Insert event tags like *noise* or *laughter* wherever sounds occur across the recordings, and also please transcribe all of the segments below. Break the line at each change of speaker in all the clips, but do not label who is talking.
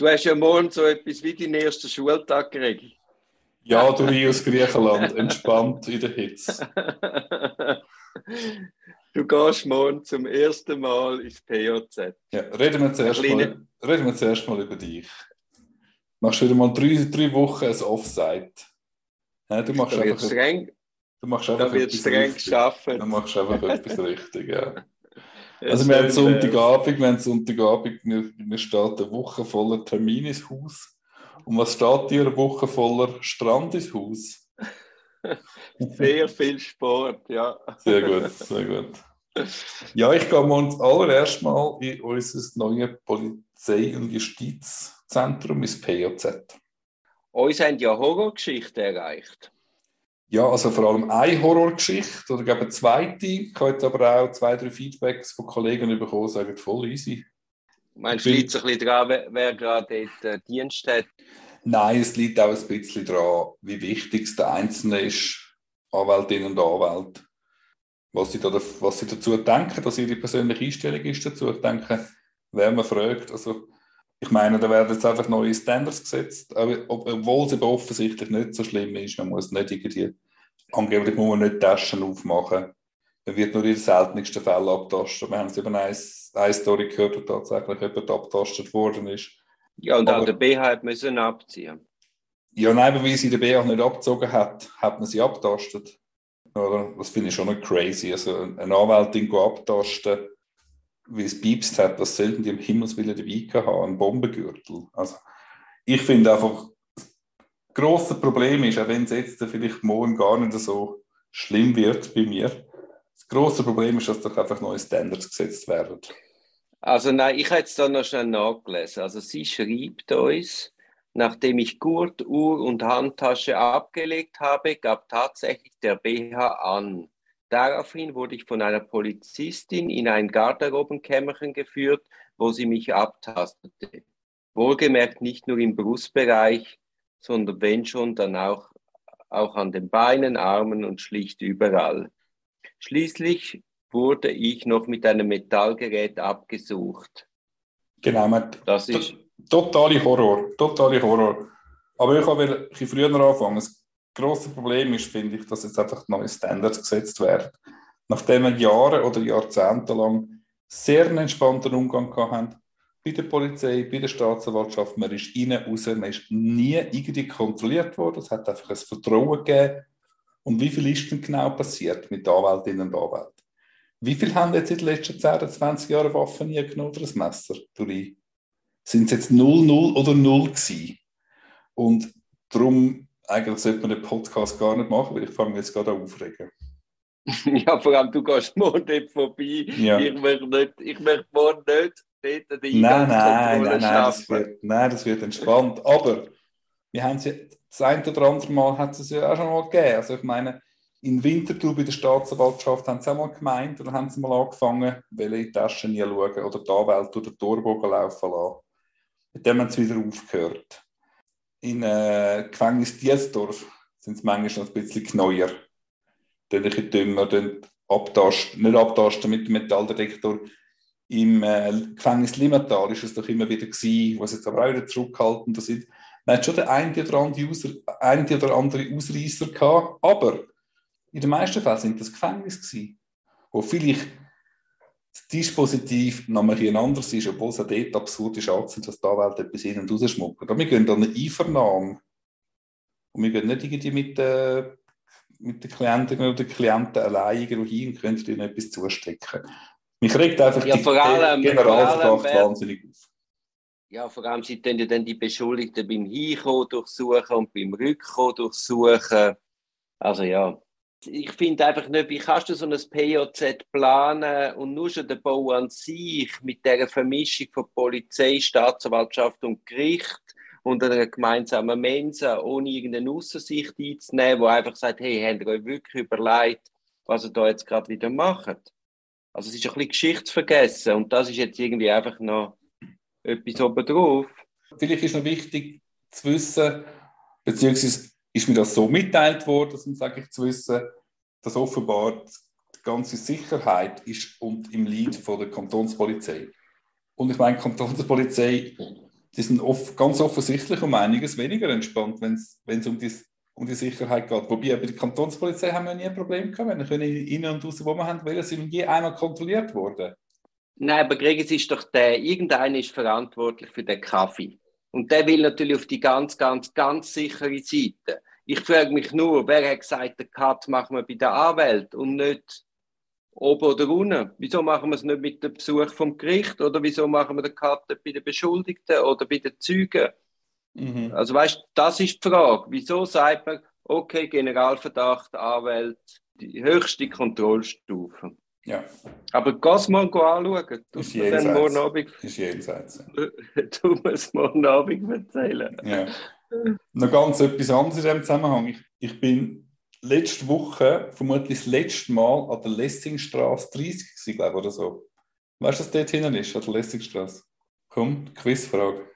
Du hast ja morgen so etwas wie deinen ersten Schultag geregelt.
Ja, du hier aus Griechenland, entspannt in der Hitze. *laughs*
Du gehst morgen zum ersten Mal ins POZ.
Ja, reden wir zuerst, mal, reden wir zuerst mal über dich. Machst wieder mal drei, drei Wochen ein Offside. Ja, du machst
da
einfach,
streng,
du machst einfach
da wird streng geschafft.
Du machst einfach etwas richtig, ja. Also wir haben Sonntagabend, wir haben Sonntagabend, wir, wir steht eine Woche voller Termin ins Haus. Und was steht dir eine Woche voller Strand ins Haus? *laughs*
Sehr viel Sport, ja.
Sehr gut, sehr gut. Ja, ich gehe mal allererst mal in unser neues Polizei- und Justizzentrum, ins POZ.
Uns haben ja Horrorgeschichten erreicht.
Ja, also vor allem eine Horrorgeschichte oder eine zweite. Ich habe jetzt aber auch zwei, drei Feedbacks von Kollegen bekommen, sagen voll easy.
Meinst du, liegt es ein bisschen daran, wer, wer gerade dort äh, Dienst hat?
Nein, es liegt auch ein bisschen daran, wie wichtig es der Einzelne ist, Anwältinnen und Anwälte. Was sie, da, was sie dazu denken, dass ihre persönliche Einstellung ist dazu. Ich denke, wer man fragt, also ich meine, da werden jetzt einfach neue Standards gesetzt, obwohl es eben offensichtlich nicht so schlimm ist. Man muss nicht irgendwie, angeblich muss man nicht Taschen aufmachen. Man wird nur in den seltensten Fällen abtastet. Wir haben es über eine, eine Story gehört, wo tatsächlich jemand abtastet worden ist.
Ja, und Aber, auch der BH hat müssen abziehen.
Ja, nein, weil sie den BH nicht abgezogen hat, hat man sie abtastet. Oder? Das finde ich schon noch crazy. Also eine Anwältin abtasten, wie es piepst hat, das sollten die im Himmelswillen dabei haben, ein Bombengürtel. Also ich finde einfach, das grosse Problem ist, auch wenn es jetzt vielleicht morgen gar nicht so schlimm wird bei mir, das grosse Problem ist, dass doch einfach neue Standards gesetzt werden.
Also nein, ich habe jetzt da noch schnell nachgelesen. Also sie schreibt uns, nachdem ich Gurt, Uhr und Handtasche abgelegt habe, gab tatsächlich der BH an. Daraufhin wurde ich von einer Polizistin in ein Garderobenkämmerchen geführt, wo sie mich abtastete. Wohlgemerkt nicht nur im Brustbereich, sondern wenn schon, dann auch, auch an den Beinen, Armen und schlicht überall. Schließlich wurde ich noch mit einem Metallgerät abgesucht.
Genau, das ist totale Horror, totale Horror. Aber ich habe früher anfangen. Das grosse Problem ist, finde ich, dass jetzt einfach neue Standards gesetzt werden. Nachdem wir Jahre oder Jahrzehnte lang sehr einen entspannten Umgang hatten, bei der Polizei, bei der Staatsanwaltschaft, man ist rein, raus, man ist nie irgendwie kontrolliert worden. Es hat einfach ein Vertrauen gegeben. Und wie viel ist denn genau passiert mit Anwältinnen und Anwälten? Wie viele haben jetzt in den letzten 10 20 Jahren Waffen nie genommen oder ein Messer? Sind es jetzt 0, 0 oder 0 gewesen? Und darum, eigentlich sollte man den Podcast gar nicht machen, weil ich fange jetzt gerade an aufregen. *laughs*
ja, vor allem du gehst morgen dort vorbei. Ja. Ich möchte nicht, ich möchte morgen nicht dort
die nein, nein, nein, nein, das wird, nein, das wird entspannt. Aber wir haben es ja, das ein oder andere Mal hat es ja auch schon mal gegeben. Also ich meine, in Winterthur bei der Staatsanwaltschaft haben sie auch mal gemeint oder haben sie mal angefangen, welche Taschen nie schauen oder die Anwälte oder die Torbogen laufen lassen. Mit dem haben sie wieder aufgehört. In äh, Gefängnis Diesdorf sind sie manchmal ein bisschen kneuer. Dann ein dümmer, dann abtasten, nicht abtasten mit dem Metalldetektor. Im äh, Gefängnis Limmatal ist es doch immer wieder gewesen, wo sie jetzt aber auch wieder zurückhalten sind. Man hat schon den einen oder anderen, User, einen oder andere Ausreißer gehabt, aber in den meisten Fällen sind das Gefängnis gewesen, wo vielleicht das Dispositiv nochmal ein anderes ist, obwohl es auch dort absurd ist, dass die Anwälte etwas hin und rausschmucken. Aber wir gehen an eine Einvernahme und wir gehen nicht irgendwie mit, äh, mit den Klientinnen oder Klienten alleine hin und können ihnen etwas zustecken. Mich regt einfach
ja,
die
Generalverdacht
wahnsinnig auf.
Ja, vor allem sie dann, dann die Beschuldigten beim Hinkommen durchsuchen und beim Rückkommen durchsuchen. Also ja, ich finde einfach nicht, wie kannst du so ein POZ planen und nur schon der Bau an sich mit der Vermischung von Polizei, Staatsanwaltschaft und Gericht und einer gemeinsamen Mensa, ohne irgendeine Aussicht einzunehmen, wo einfach sagt, hey, habt ihr euch wirklich überlegt, was ihr da jetzt gerade wieder macht? Also es ist ein bisschen Geschichtsvergessen und das ist jetzt irgendwie einfach noch etwas obendrauf.
Vielleicht ist noch wichtig zu wissen, beziehungsweise ist mir das so mitteilt worden, um sage ich zu wissen, dass offenbar die ganze Sicherheit ist und im Lead von der Kantonspolizei. Und ich meine, die Kantonspolizei die sind oft, ganz offensichtlich um einiges weniger entspannt, wenn es um die, um die Sicherheit geht. Wobei bei der Kantonspolizei haben wir nie ein Problem gehabt. Wir können innen und raus, wo wir haben wollen, sind je einmal kontrolliert worden.
Nein, aber Gregis ist doch der, irgendeiner ist verantwortlich für den Kaffee. Und der will natürlich auf die ganz, ganz, ganz sichere Seite. Ich frage mich nur, wer hat gesagt, den Cut machen wir bei der Anwalt und nicht oben oder unten? Wieso machen wir es nicht mit dem Besuch vom Gericht oder wieso machen wir den Cut bei den Beschuldigten oder bei den Zeugen? Mhm. Also weißt, das ist die Frage. Wieso sagt man, okay, Generalverdacht, Anwalt, die höchste Kontrollstufe?
Ja.
Aber mal anschauen.
Du ist jenseits. Morgen Abend, ist jenseits. *laughs*
Du musst morgen Abend erzählen.
Ja. Noch ganz etwas anderes in diesem Zusammenhang. Ich, ich bin letzte Woche vermutlich das letzte Mal an der Lessingstraße 30 gewesen, glaube oder so. Weißt du, was dort hinten ist, an der Lessingstraße? Komm, Quizfrage.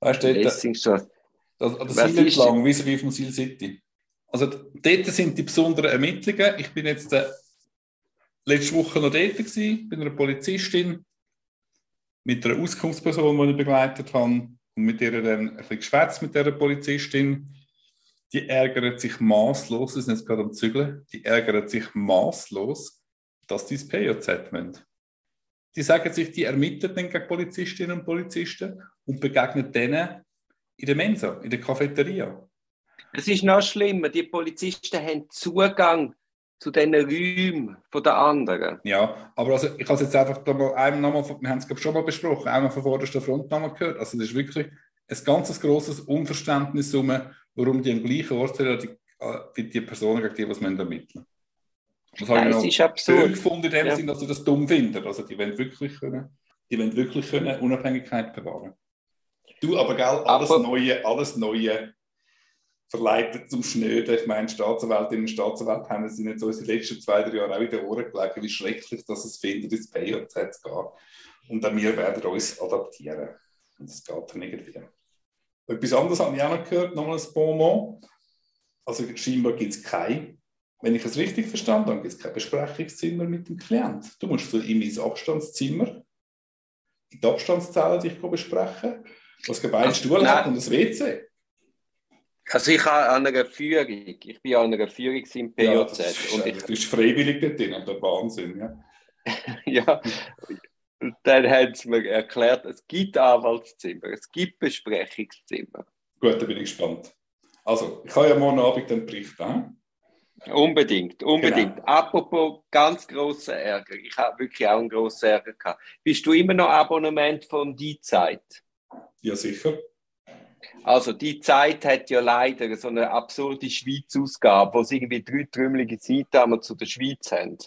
Weißt du, dort... Lessingstraße. An der Sil entlang, wie wie vom Sil City. Also dort sind die besonderen Ermittlungen. Ich bin jetzt äh, letzte Woche noch dort gewesen, bei einer Polizistin, mit einer Auskunftsperson, die ich begleitet habe, und mit der dann ein bisschen geschwätzt mit dieser Polizistin die ärgert sich maßlos, sind jetzt gerade am Zügeln, die ärgert sich maßlos, dass die das PJZ wollen. Die sagen sich, die ermitteln dann gegen Polizistinnen und Polizisten und begegnen denen in der Mensa, in der Cafeteria.
Es ist noch schlimmer, die Polizisten haben Zugang zu diesen Räumen von den anderen.
Ja, aber also ich habe es jetzt einfach da mal einmal nochmal, wir haben es schon mal besprochen, einmal von vorderster Front nochmal gehört. Also das ist wirklich ein ganz grosses Unverständnis, um warum die am gleichen Ort sind wie die Personen, gegen die was man ermitteln
Das habe ich noch ist absurd.
gefunden in dem ja. Sinn, dass sie das dumm finden. Also die wollen wirklich können, die wollen wirklich können Unabhängigkeit bewahren. Du, aber gell, alles aber, Neue, alles Neue verleitet zum Schnöden. Ich meine, Staatsanwältinnen und Staatsanwälte haben es in den letzten zwei, drei Jahren auch in den Ohren gelegen, wie schrecklich dass es findet, ins PJZ zu gehen. Und dann wir werden uns adaptieren. Und das geht dann irgendwie. Etwas anderes habe ich auch noch gehört, nochmal ein Bonbon. Also scheinbar gibt es kein, wenn ich es richtig verstanden habe, gibt es kein Besprechungszimmer mit dem Klient. Du musst ihm ins Abstandszimmer, in die Abstandszelle dich besprechen, was beide Stuhl hat und das WC.
Also ich habe an einer Führung, ich bin an einer Führung im PJZ. Ja, das
ist,
und
ich, das ist freiwillig dort drin, der Wahnsinn. Ja. *laughs*
ja, und dann haben sie mir erklärt, es gibt Anwaltszimmer, es gibt Besprechungszimmer.
Gut, da bin ich gespannt. Also, ich habe ja morgen Abend den Bericht. Äh?
Unbedingt, unbedingt. Genau. Apropos ganz großer Ärger. Ich habe wirklich auch einen grossen Ärger gehabt. Bist du immer noch Abonnement von Die Zeit?
Ja, sicher.
Also, Die Zeit hat ja leider so eine absurde Schweiz-Ausgabe, wo sie irgendwie drei trümmelige Seiten zu der Schweiz haben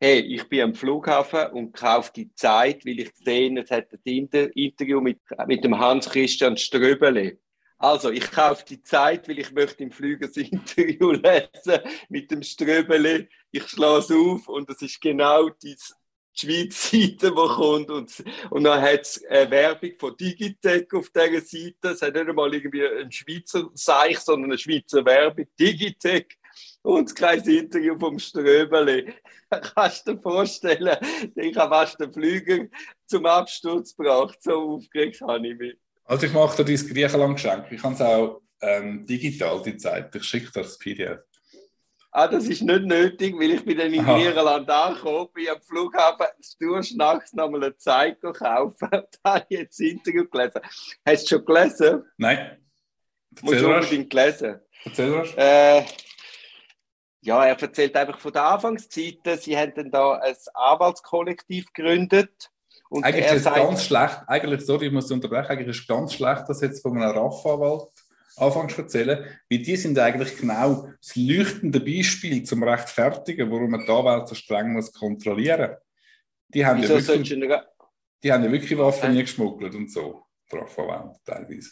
hey, ich bin am Flughafen und kaufe die Zeit, weil ich sehe, es hat ein Interview mit, mit dem Hans-Christian Ströbele. Also, ich kaufe die Zeit, weil ich möchte im Flüger das *laughs* Interview lesen mit dem Ströbele. Ich schlage es auf und es ist genau die Schweiz-Seite, die kommt. Und, und dann hat es eine Werbung von Digitec auf dieser Seite. Es hat nicht einmal irgendwie ein Schweizer Seich, sondern eine Schweizer Werbung. Digitec und kleines Interview vom Ströbeli. *laughs* Kannst du dir vorstellen, ich habe fast den Flüger zum Absturz gebracht. So aufgeregt habe ich mich.
Also ich mache dir dein Griechenland-Geschenk. Ich kann es auch ähm, digital, die Zeit. Ich schicke dir das PDF.
Ah, das ist nicht nötig, weil ich bin dann in Griechenland angekommen, bin am Flughafen durchnachts nochmal eine Zeit kaufen. *laughs* da habe ich jetzt das Interview gelesen. Hast du schon gelesen?
Nein.
Erzähl Musst du unbedingt lesen.
Erzähl was.
Äh, ja, er erzählt einfach von der Anfangszeiten. Sie haben dann da ein Anwaltskollektiv gegründet.
Und eigentlich ist es ganz schlecht, eigentlich, sorry, ich muss unterbrechen, eigentlich ist es ganz schlecht, das jetzt von einem RAF-Anwalt anfangs zu erzählen, weil die sind eigentlich genau das leuchtende Beispiel zum Rechtfertigen, warum man die Anwälte so streng muss kontrollieren die haben, ja wirklich, die haben ja wirklich Waffen nie geschmuggelt und so, die RAF-Anwälte teilweise.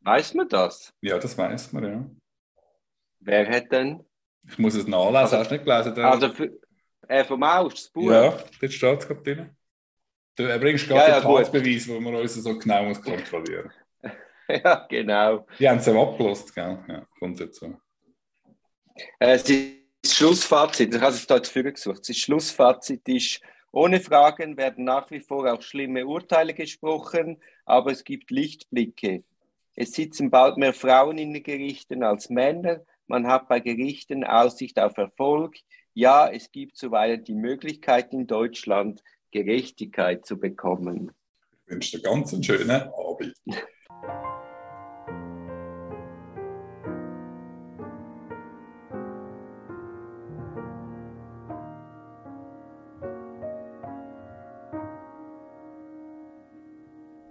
Weiß man das?
Ja, das weiß man, ja.
Wer hat denn
ich muss es nachlesen, also, hast du nicht gelesen?
Der... Also für, äh, vom Aus, das
Buch? Ja, dort steht es gerade drin. Du bringst gerade ja, ja, den Tatbeweis, wo man uns so genau muss kontrollieren *laughs*
Ja, genau.
Die haben es ja abgelost, gell? Ja, kommt dazu.
Äh, das Schlussfazit, ich habe es hier jetzt gesucht. Das Schlussfazit ist, Ohne Fragen werden nach wie vor auch schlimme Urteile gesprochen, aber es gibt Lichtblicke. Es sitzen bald mehr Frauen in den Gerichten als Männer. Man hat bei Gerichten Aussicht auf Erfolg. Ja, es gibt zuweilen die Möglichkeit in Deutschland, Gerechtigkeit zu bekommen.
Ich wünsche dir ganz einen schönen Abend. *laughs*